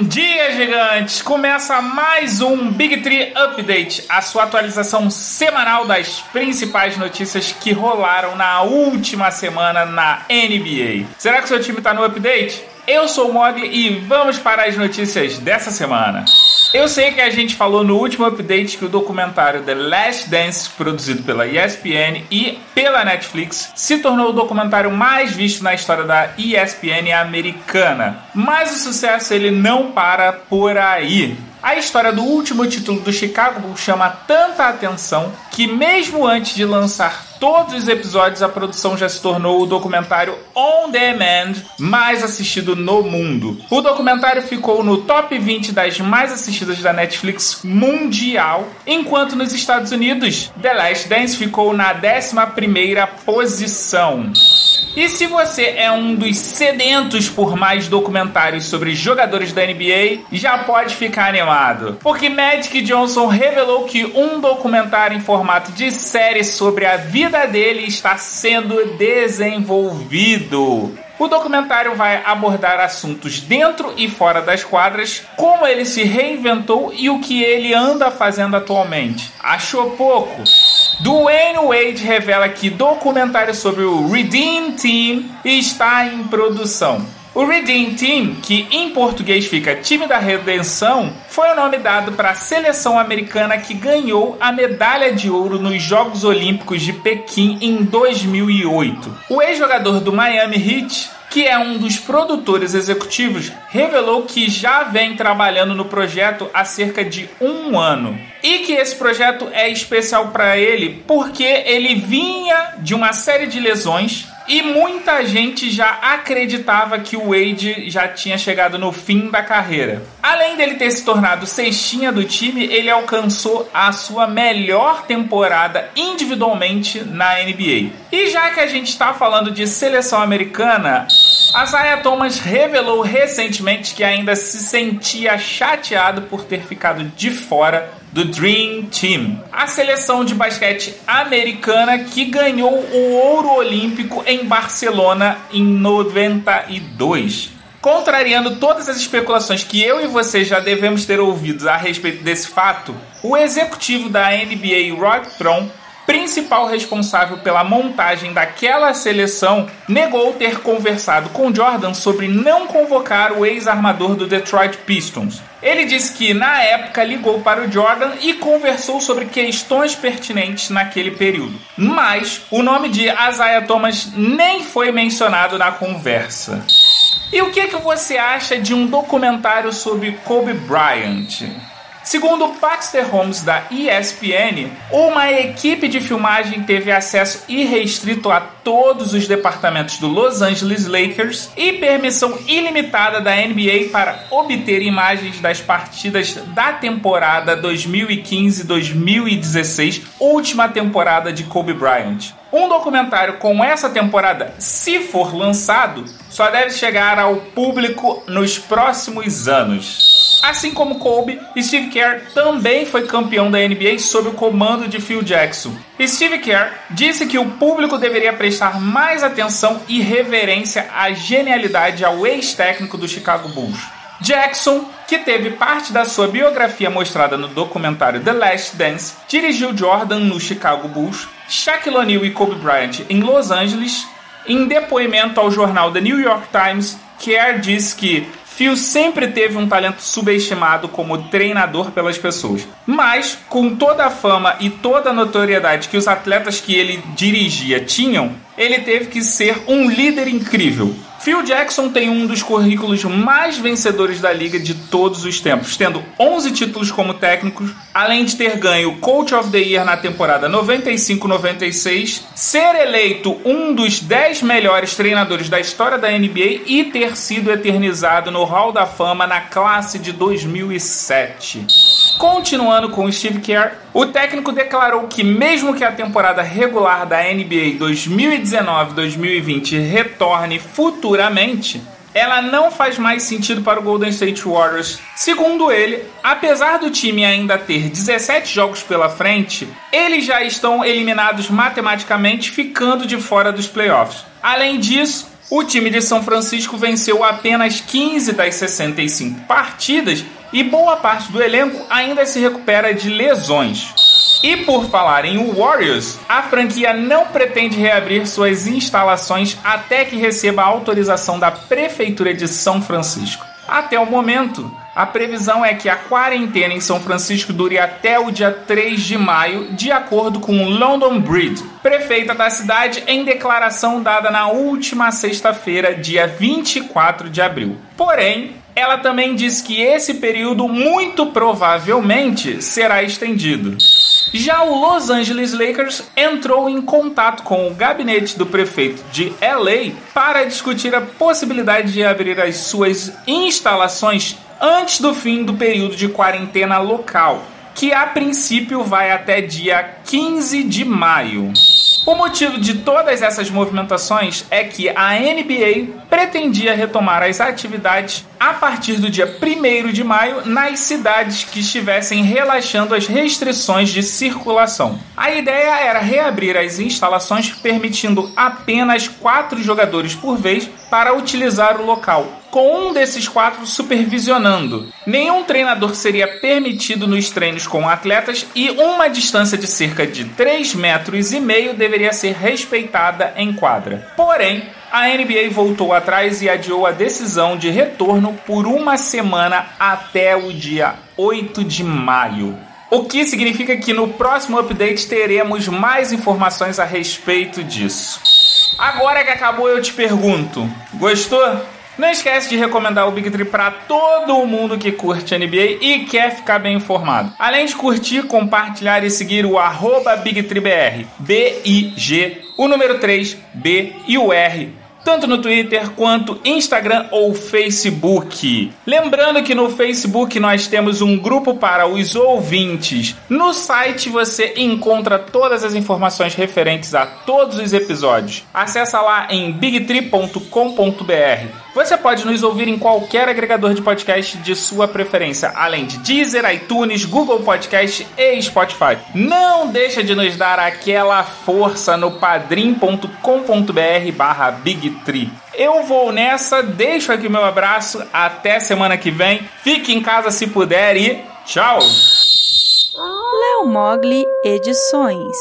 Bom dia, gigantes! Começa mais um Big Tree Update, a sua atualização semanal das principais notícias que rolaram na última semana na NBA. Será que seu time está no update? Eu sou o Mogli e vamos para as notícias dessa semana. Eu sei que a gente falou no último update que o documentário The Last Dance, produzido pela ESPN e pela Netflix, se tornou o documentário mais visto na história da ESPN americana. Mas o sucesso ele não para por aí. A história do último título do Chicago Bulls chama tanta atenção que, mesmo antes de lançar todos os episódios, a produção já se tornou o documentário on demand mais assistido no mundo. O documentário ficou no top 20 das mais assistidas da Netflix mundial, enquanto nos Estados Unidos, The Last Dance ficou na 11 posição. E se você é um dos sedentos por mais documentários sobre jogadores da NBA, já pode ficar animado. Porque Magic Johnson revelou que um documentário em formato de série sobre a vida dele está sendo desenvolvido. O documentário vai abordar assuntos dentro e fora das quadras, como ele se reinventou e o que ele anda fazendo atualmente. Achou pouco? Dwayne Wade revela que documentário sobre o Redeem Team está em produção. O Redeem Team, que em português fica Time da Redenção, foi o nome dado para a seleção americana que ganhou a medalha de ouro nos Jogos Olímpicos de Pequim em 2008. O ex-jogador do Miami Heat que é um dos produtores executivos, revelou que já vem trabalhando no projeto há cerca de um ano. E que esse projeto é especial para ele porque ele vinha de uma série de lesões e muita gente já acreditava que o Wade já tinha chegado no fim da carreira. Além dele ter se tornado cestinha do time, ele alcançou a sua melhor temporada individualmente na NBA. E já que a gente está falando de seleção americana, a Zaya Thomas revelou recentemente que ainda se sentia chateado por ter ficado de fora do Dream Team, a seleção de basquete americana que ganhou o ouro olímpico em Barcelona em 92. Contrariando todas as especulações que eu e você já devemos ter ouvido a respeito desse fato, o executivo da NBA, Rod Tron, principal responsável pela montagem daquela seleção, negou ter conversado com Jordan sobre não convocar o ex-armador do Detroit Pistons. Ele disse que na época ligou para o Jordan e conversou sobre questões pertinentes naquele período. Mas o nome de Isaiah Thomas nem foi mencionado na conversa. E o que, que você acha de um documentário sobre Kobe Bryant? Segundo Baxter Holmes da ESPN, uma equipe de filmagem teve acesso irrestrito a todos os departamentos do Los Angeles Lakers e permissão ilimitada da NBA para obter imagens das partidas da temporada 2015-2016, última temporada de Kobe Bryant. Um documentário com essa temporada, se for lançado, só deve chegar ao público nos próximos anos. Assim como Kobe, Steve Kerr também foi campeão da NBA sob o comando de Phil Jackson. Steve Kerr disse que o público deveria prestar mais atenção e reverência à genialidade ao ex-técnico do Chicago Bulls. Jackson, que teve parte da sua biografia mostrada no documentário The Last Dance, dirigiu Jordan no Chicago Bulls, Shaquille O'Neal e Kobe Bryant em Los Angeles. Em depoimento ao jornal The New York Times, Kerr disse que Phil sempre teve um talento subestimado como treinador pelas pessoas. Mas, com toda a fama e toda a notoriedade que os atletas que ele dirigia tinham, ele teve que ser um líder incrível. Phil Jackson tem um dos currículos mais vencedores da liga de todos os tempos, tendo 11 títulos como técnico, além de ter ganho Coach of the Year na temporada 95-96, ser eleito um dos 10 melhores treinadores da história da NBA e ter sido eternizado no Hall da Fama na classe de 2007. Continuando com Steve Kerr, o técnico declarou que mesmo que a temporada regular da NBA 2019-2020 retorne futuramente, ela não faz mais sentido para o Golden State Warriors. Segundo ele, apesar do time ainda ter 17 jogos pela frente, eles já estão eliminados matematicamente, ficando de fora dos playoffs. Além disso, O time de São Francisco venceu apenas 15 das 65 partidas e boa parte do elenco ainda se recupera de lesões. E por falar em Warriors, a franquia não pretende reabrir suas instalações até que receba a autorização da Prefeitura de São Francisco. Até o momento, a previsão é que a quarentena em São Francisco dure até o dia 3 de maio, de acordo com London Breed, prefeita da cidade, em declaração dada na última sexta-feira, dia 24 de abril. Porém, ela também diz que esse período muito provavelmente será estendido. Já o Los Angeles Lakers entrou em contato com o gabinete do prefeito de LA para discutir a possibilidade de abrir as suas instalações antes do fim do período de quarentena local, que a princípio vai até dia 15 de maio. O motivo de todas essas movimentações é que a NBA pretendia retomar as atividades a partir do dia 1 de maio nas cidades que estivessem relaxando as restrições de circulação. A ideia era reabrir as instalações permitindo apenas quatro jogadores por vez para utilizar o local, com um desses quatro supervisionando. Nenhum treinador seria permitido nos treinos com atletas e uma distância de cerca de 3 metros e meio deveria ser respeitada em quadra. Porém, a NBA voltou atrás e adiou a decisão de retorno por uma semana até o dia 8 de maio. O que significa que no próximo update teremos mais informações a respeito disso. Agora que acabou, eu te pergunto: gostou? Não esquece de recomendar o Big Tree para todo mundo que curte NBA e quer ficar bem informado. Além de curtir, compartilhar e seguir o arroba B-I-G, o número 3, B e o R tanto no Twitter quanto Instagram ou Facebook. Lembrando que no Facebook nós temos um grupo para os ouvintes. No site você encontra todas as informações referentes a todos os episódios. Acesse lá em bigtree.com.br. Você pode nos ouvir em qualquer agregador de podcast de sua preferência, além de Deezer, iTunes, Google Podcast e Spotify. Não deixa de nos dar aquela força no padrim.com.br barra Bigtree. Eu vou nessa, deixo aqui o meu abraço, até semana que vem. Fique em casa se puder e tchau! Léo Mogli Edições